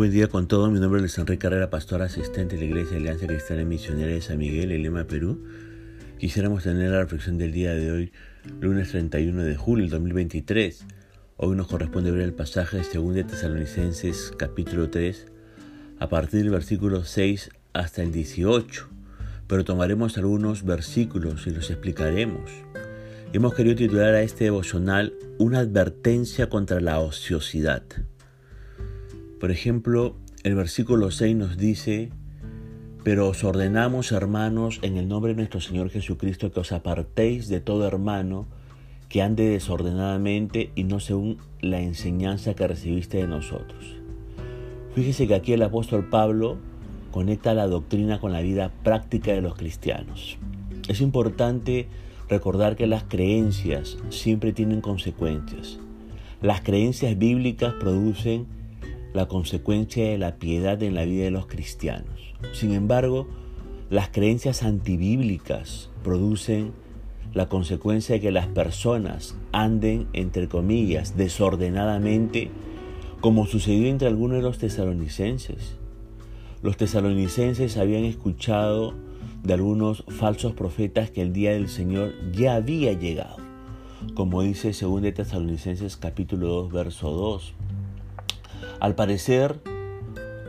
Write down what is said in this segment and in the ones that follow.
buen día con todos. Mi nombre es Enrique Carrera, pastor asistente de la Iglesia de Alianza Cristiana Misionera de San Miguel, en Lima, Perú. Quisiéramos tener la reflexión del día de hoy, lunes 31 de julio del 2023. Hoy nos corresponde ver el pasaje de 2 de Tesalonicenses, capítulo 3, a partir del versículo 6 hasta el 18. Pero tomaremos algunos versículos y los explicaremos. Hemos querido titular a este devocional Una advertencia contra la ociosidad. Por ejemplo, el versículo 6 nos dice, pero os ordenamos, hermanos, en el nombre de nuestro Señor Jesucristo, que os apartéis de todo hermano que ande desordenadamente y no según la enseñanza que recibiste de nosotros. Fíjese que aquí el apóstol Pablo conecta la doctrina con la vida práctica de los cristianos. Es importante recordar que las creencias siempre tienen consecuencias. Las creencias bíblicas producen la consecuencia de la piedad en la vida de los cristianos. Sin embargo, las creencias antibíblicas producen la consecuencia de que las personas anden, entre comillas, desordenadamente, como sucedió entre algunos de los tesalonicenses. Los tesalonicenses habían escuchado de algunos falsos profetas que el día del Señor ya había llegado, como dice 2 de Tesalonicenses capítulo 2, verso 2. Al parecer,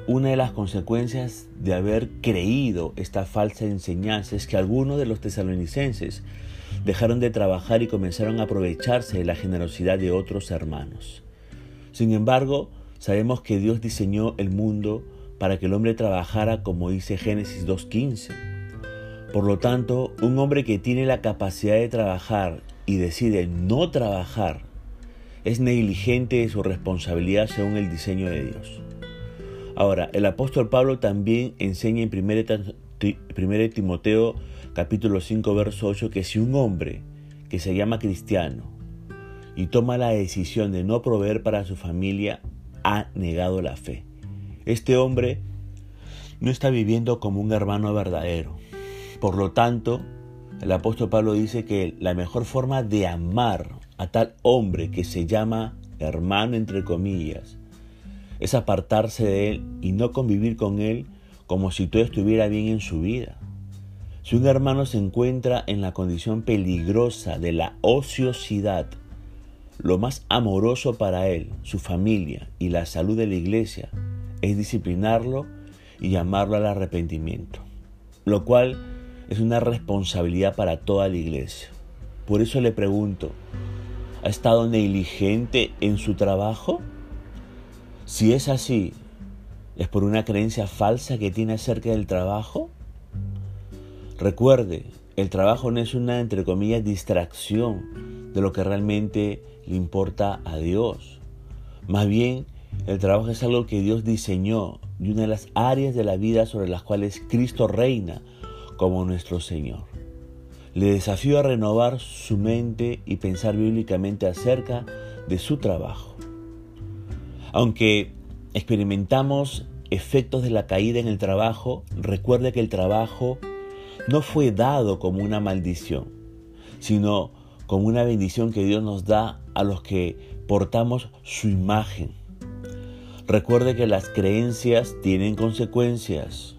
una de las consecuencias de haber creído esta falsa enseñanza es que algunos de los tesalonicenses dejaron de trabajar y comenzaron a aprovecharse de la generosidad de otros hermanos. Sin embargo, sabemos que Dios diseñó el mundo para que el hombre trabajara como dice Génesis 2.15. Por lo tanto, un hombre que tiene la capacidad de trabajar y decide no trabajar es negligente de su responsabilidad según el diseño de Dios. Ahora, el apóstol Pablo también enseña en 1 Timoteo capítulo 5 verso 8 que si un hombre que se llama cristiano y toma la decisión de no proveer para su familia, ha negado la fe. Este hombre no está viviendo como un hermano verdadero. Por lo tanto, el apóstol Pablo dice que la mejor forma de amar a tal hombre que se llama hermano entre comillas, es apartarse de él y no convivir con él como si todo estuviera bien en su vida. Si un hermano se encuentra en la condición peligrosa de la ociosidad, lo más amoroso para él, su familia y la salud de la iglesia es disciplinarlo y llamarlo al arrepentimiento, lo cual es una responsabilidad para toda la iglesia. Por eso le pregunto, ¿Ha estado negligente en su trabajo? Si es así, ¿es por una creencia falsa que tiene acerca del trabajo? Recuerde, el trabajo no es una, entre comillas, distracción de lo que realmente le importa a Dios. Más bien, el trabajo es algo que Dios diseñó y una de las áreas de la vida sobre las cuales Cristo reina como nuestro Señor. Le desafío a renovar su mente y pensar bíblicamente acerca de su trabajo. Aunque experimentamos efectos de la caída en el trabajo, recuerde que el trabajo no fue dado como una maldición, sino como una bendición que Dios nos da a los que portamos su imagen. Recuerde que las creencias tienen consecuencias.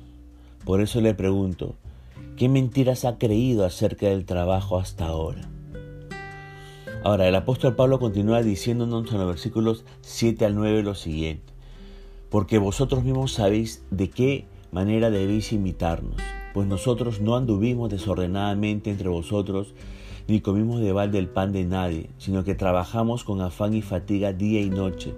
Por eso le pregunto, ¿Qué mentiras ha creído acerca del trabajo hasta ahora? Ahora, el apóstol Pablo continúa diciéndonos en los versículos 7 al 9 lo siguiente. Porque vosotros mismos sabéis de qué manera debéis imitarnos, pues nosotros no anduvimos desordenadamente entre vosotros, ni comimos de balde el pan de nadie, sino que trabajamos con afán y fatiga día y noche,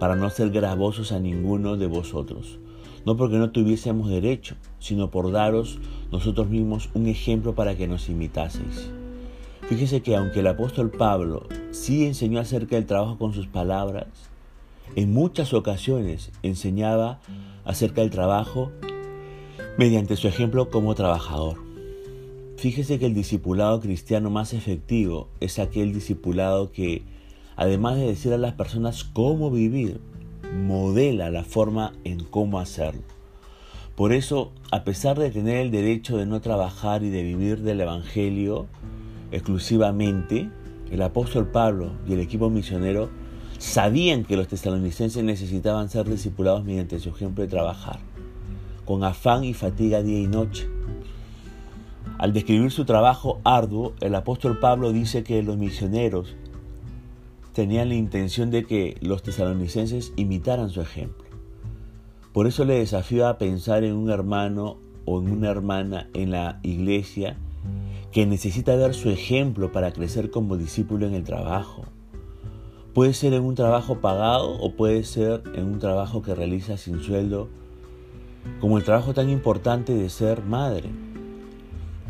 para no ser gravosos a ninguno de vosotros no porque no tuviésemos derecho, sino por daros nosotros mismos un ejemplo para que nos imitaseis. Fíjese que aunque el apóstol Pablo sí enseñó acerca del trabajo con sus palabras, en muchas ocasiones enseñaba acerca del trabajo mediante su ejemplo como trabajador. Fíjese que el discipulado cristiano más efectivo es aquel discipulado que, además de decir a las personas cómo vivir, modela la forma en cómo hacerlo. Por eso, a pesar de tener el derecho de no trabajar y de vivir del Evangelio exclusivamente, el apóstol Pablo y el equipo misionero sabían que los tesalonicenses necesitaban ser discipulados mediante su ejemplo de trabajar, con afán y fatiga día y noche. Al describir su trabajo arduo, el apóstol Pablo dice que los misioneros tenían la intención de que los tesalonicenses imitaran su ejemplo. Por eso le desafío a pensar en un hermano o en una hermana en la iglesia que necesita ver su ejemplo para crecer como discípulo en el trabajo. Puede ser en un trabajo pagado o puede ser en un trabajo que realiza sin sueldo, como el trabajo tan importante de ser madre.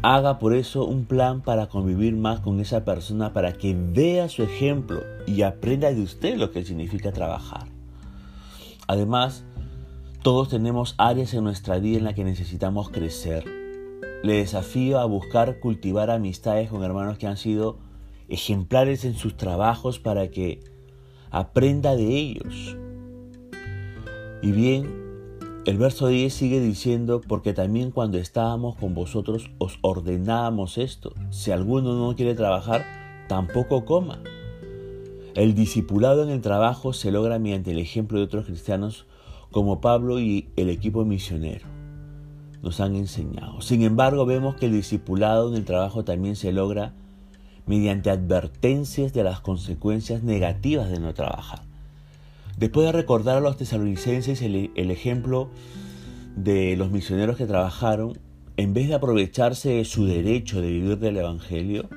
Haga por eso un plan para convivir más con esa persona para que vea su ejemplo y aprenda de usted lo que significa trabajar. Además, todos tenemos áreas en nuestra vida en las que necesitamos crecer le desafío a buscar cultivar amistades con hermanos que han sido ejemplares en sus trabajos para que aprenda de ellos. Y bien, el verso 10 sigue diciendo, porque también cuando estábamos con vosotros os ordenábamos esto, si alguno no quiere trabajar, tampoco coma. El discipulado en el trabajo se logra mediante el ejemplo de otros cristianos como Pablo y el equipo misionero nos han enseñado. Sin embargo, vemos que el discipulado en el trabajo también se logra mediante advertencias de las consecuencias negativas de no trabajar. Después de recordar a los tesalonicenses el, ejemplo de los misioneros que trabajaron, en vez de aprovecharse de su derecho de vivir del Evangelio,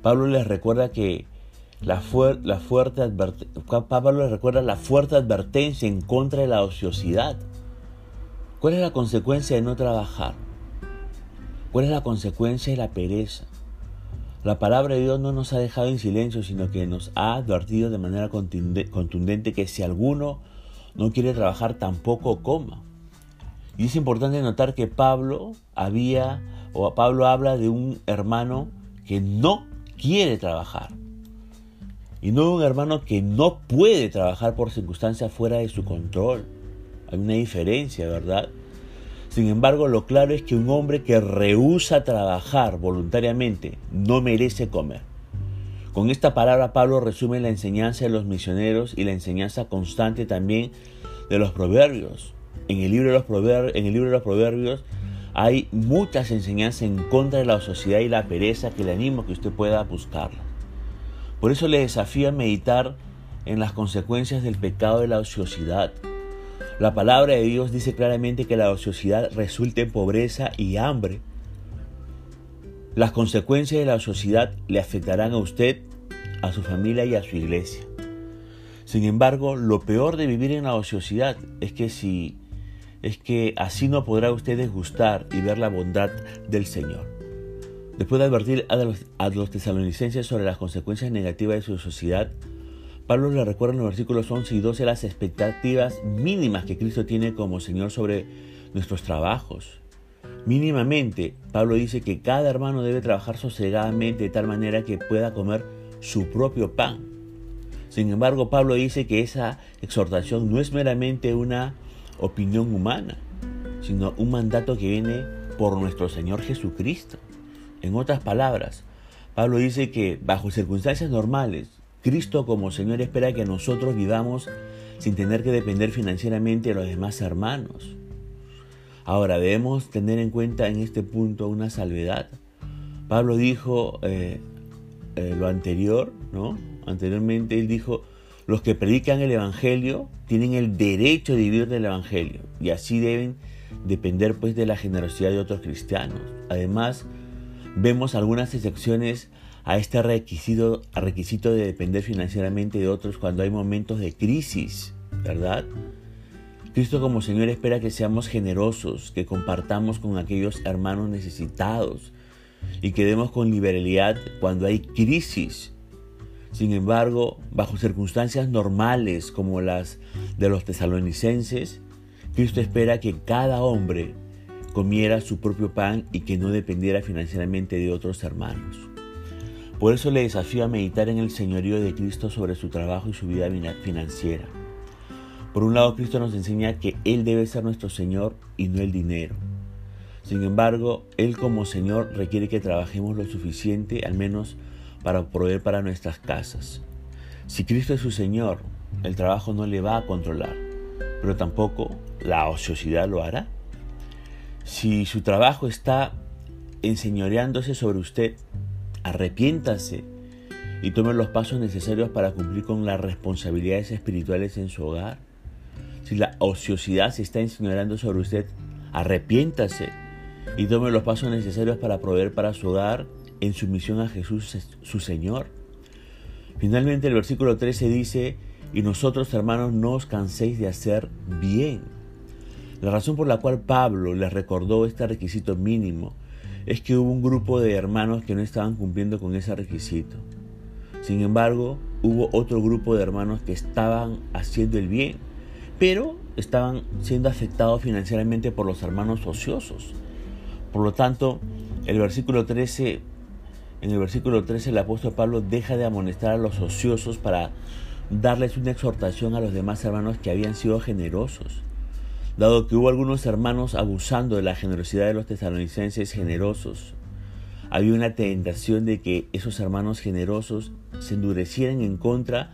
Pablo les recuerda que la, la fuerte Pablo les recuerda la fuerte advertencia en contra de la ociosidad ¿Cuál es la consecuencia de no trabajar? ¿Cuál es la consecuencia de la pereza? La palabra de Dios no nos ha dejado en silencio, sino que nos ha advertido de manera contundente que si alguno no quiere trabajar, tampoco coma. Y es importante notar que Pablo había, o Pablo habla de un hermano que no quiere trabajar. Y no un hermano que no puede trabajar por circunstancias fuera de su control. Hay una diferencia, ¿verdad? Sin embargo, lo claro es que un hombre que rehúsa trabajar voluntariamente no merece comer. Con esta palabra Pablo resume la enseñanza de los misioneros y la enseñanza constante también de los proverbios. En el libro de los proverbios, hay muchas enseñanzas en contra de la sociedad y la pereza que le animo a que usted pueda buscarla. Por eso le desafío a meditar en las consecuencias del pecado de la ociosidad la palabra de Dios dice claramente que la ociosidad resulta en pobreza y hambre. Las consecuencias de la ociosidad le afectarán a usted, a su familia y a su iglesia. Sin embargo, lo peor de vivir en la ociosidad es que si es que así no podrá usted desgustar y ver la bondad del Señor. Después de advertir a los, tesalonicenses sobre las consecuencias negativas de su sociedad, Pablo le recuerda en los versículos 11 y 12 las expectativas mínimas que Cristo tiene como Señor sobre nuestros trabajos. Mínimamente, Pablo dice que cada hermano debe trabajar sosegadamente de tal manera que pueda comer su propio pan. Sin embargo, Pablo dice que esa exhortación no es meramente una opinión humana, sino un mandato que viene por nuestro Señor Jesucristo. En otras palabras, Pablo dice que bajo circunstancias normales, Cristo como Señor espera que nosotros vivamos sin tener que depender financieramente de los demás hermanos. Ahora debemos tener en cuenta en este punto una salvedad. Pablo dijo eh, eh, lo anterior, ¿no? Anteriormente él dijo, los que predican el Evangelio tienen el derecho de vivir del Evangelio y así deben depender pues de la generosidad de otros cristianos. Además, vemos algunas excepciones a este requisito, de depender financieramente de otros cuando hay momentos de crisis, ¿verdad? Cristo como Señor espera que seamos generosos, que compartamos con aquellos hermanos necesitados y que demos con liberalidad cuando hay crisis. Sin embargo, bajo circunstancias normales como las de los tesalonicenses, Cristo espera que cada hombre comiera su propio pan y que no dependiera financieramente de otros hermanos. Por eso le desafío a meditar en el señorío de Cristo sobre su trabajo y su vida financiera. Por un lado, Cristo nos enseña que Él debe ser nuestro Señor y no el dinero. Sin embargo, Él como Señor requiere que trabajemos lo suficiente, al menos para proveer para nuestras casas. Si Cristo es su Señor, el trabajo no le va a controlar, pero tampoco la ociosidad lo hará. Si su trabajo está enseñoreándose sobre usted, arrepiéntase y tome los pasos necesarios para cumplir con las responsabilidades espirituales en su hogar. Si la ociosidad se está enseñoreando sobre usted, arrepiéntase y tome los pasos necesarios para proveer para su hogar en sumisión a Jesús su Señor. Finalmente el versículo 13 dice, y nosotros hermanos no os canséis de hacer bien. La razón por la cual Pablo les recordó este requisito mínimo es que hubo un grupo de hermanos que no estaban cumpliendo con ese requisito. Sin embargo, hubo otro grupo de hermanos que estaban haciendo el bien, pero estaban siendo afectados financieramente por los hermanos ociosos. Por lo tanto, el versículo 13, en el versículo 13 el apóstol Pablo deja de amonestar a los ociosos para darles una exhortación a los demás hermanos que habían sido generosos. Dado que hubo algunos hermanos abusando de la generosidad de los tesalonicenses generosos, había una tentación de que esos hermanos generosos se endurecieran en contra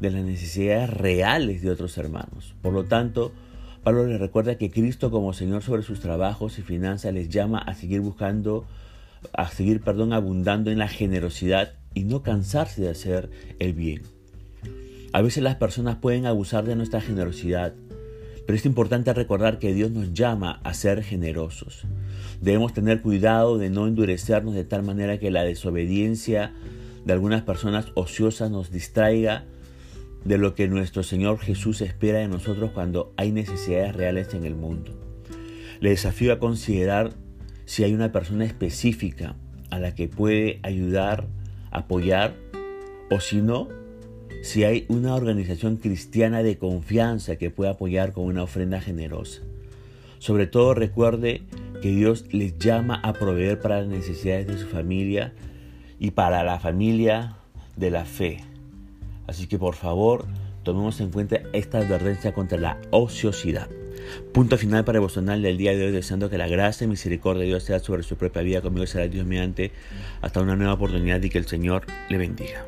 de las necesidades reales de otros hermanos. Por lo tanto, Pablo les recuerda que Cristo como Señor sobre sus trabajos y finanzas les llama a seguir buscando, a seguir, perdón, abundando en la generosidad y no cansarse de hacer el bien. A veces las personas pueden abusar de nuestra generosidad, pero es importante recordar que Dios nos llama a ser generosos. Debemos tener cuidado de no endurecernos de tal manera que la desobediencia de algunas personas ociosas nos distraiga de lo que nuestro Señor Jesús espera de nosotros cuando hay necesidades reales en el mundo. Le desafío a considerar si hay una persona específica a la que puede ayudar, apoyar, o si no, si hay una organización cristiana de confianza que pueda apoyar con una ofrenda generosa. Sobre todo recuerde que Dios les llama a proveer para las necesidades de su familia y para la familia de la fe. Así que por favor, tomemos en cuenta esta advertencia contra la ociosidad. Punto final para el del día de hoy, deseando que la gracia y misericordia de Dios sea sobre su propia vida. Conmigo será Dios mediante hasta una nueva oportunidad y que el Señor le bendiga.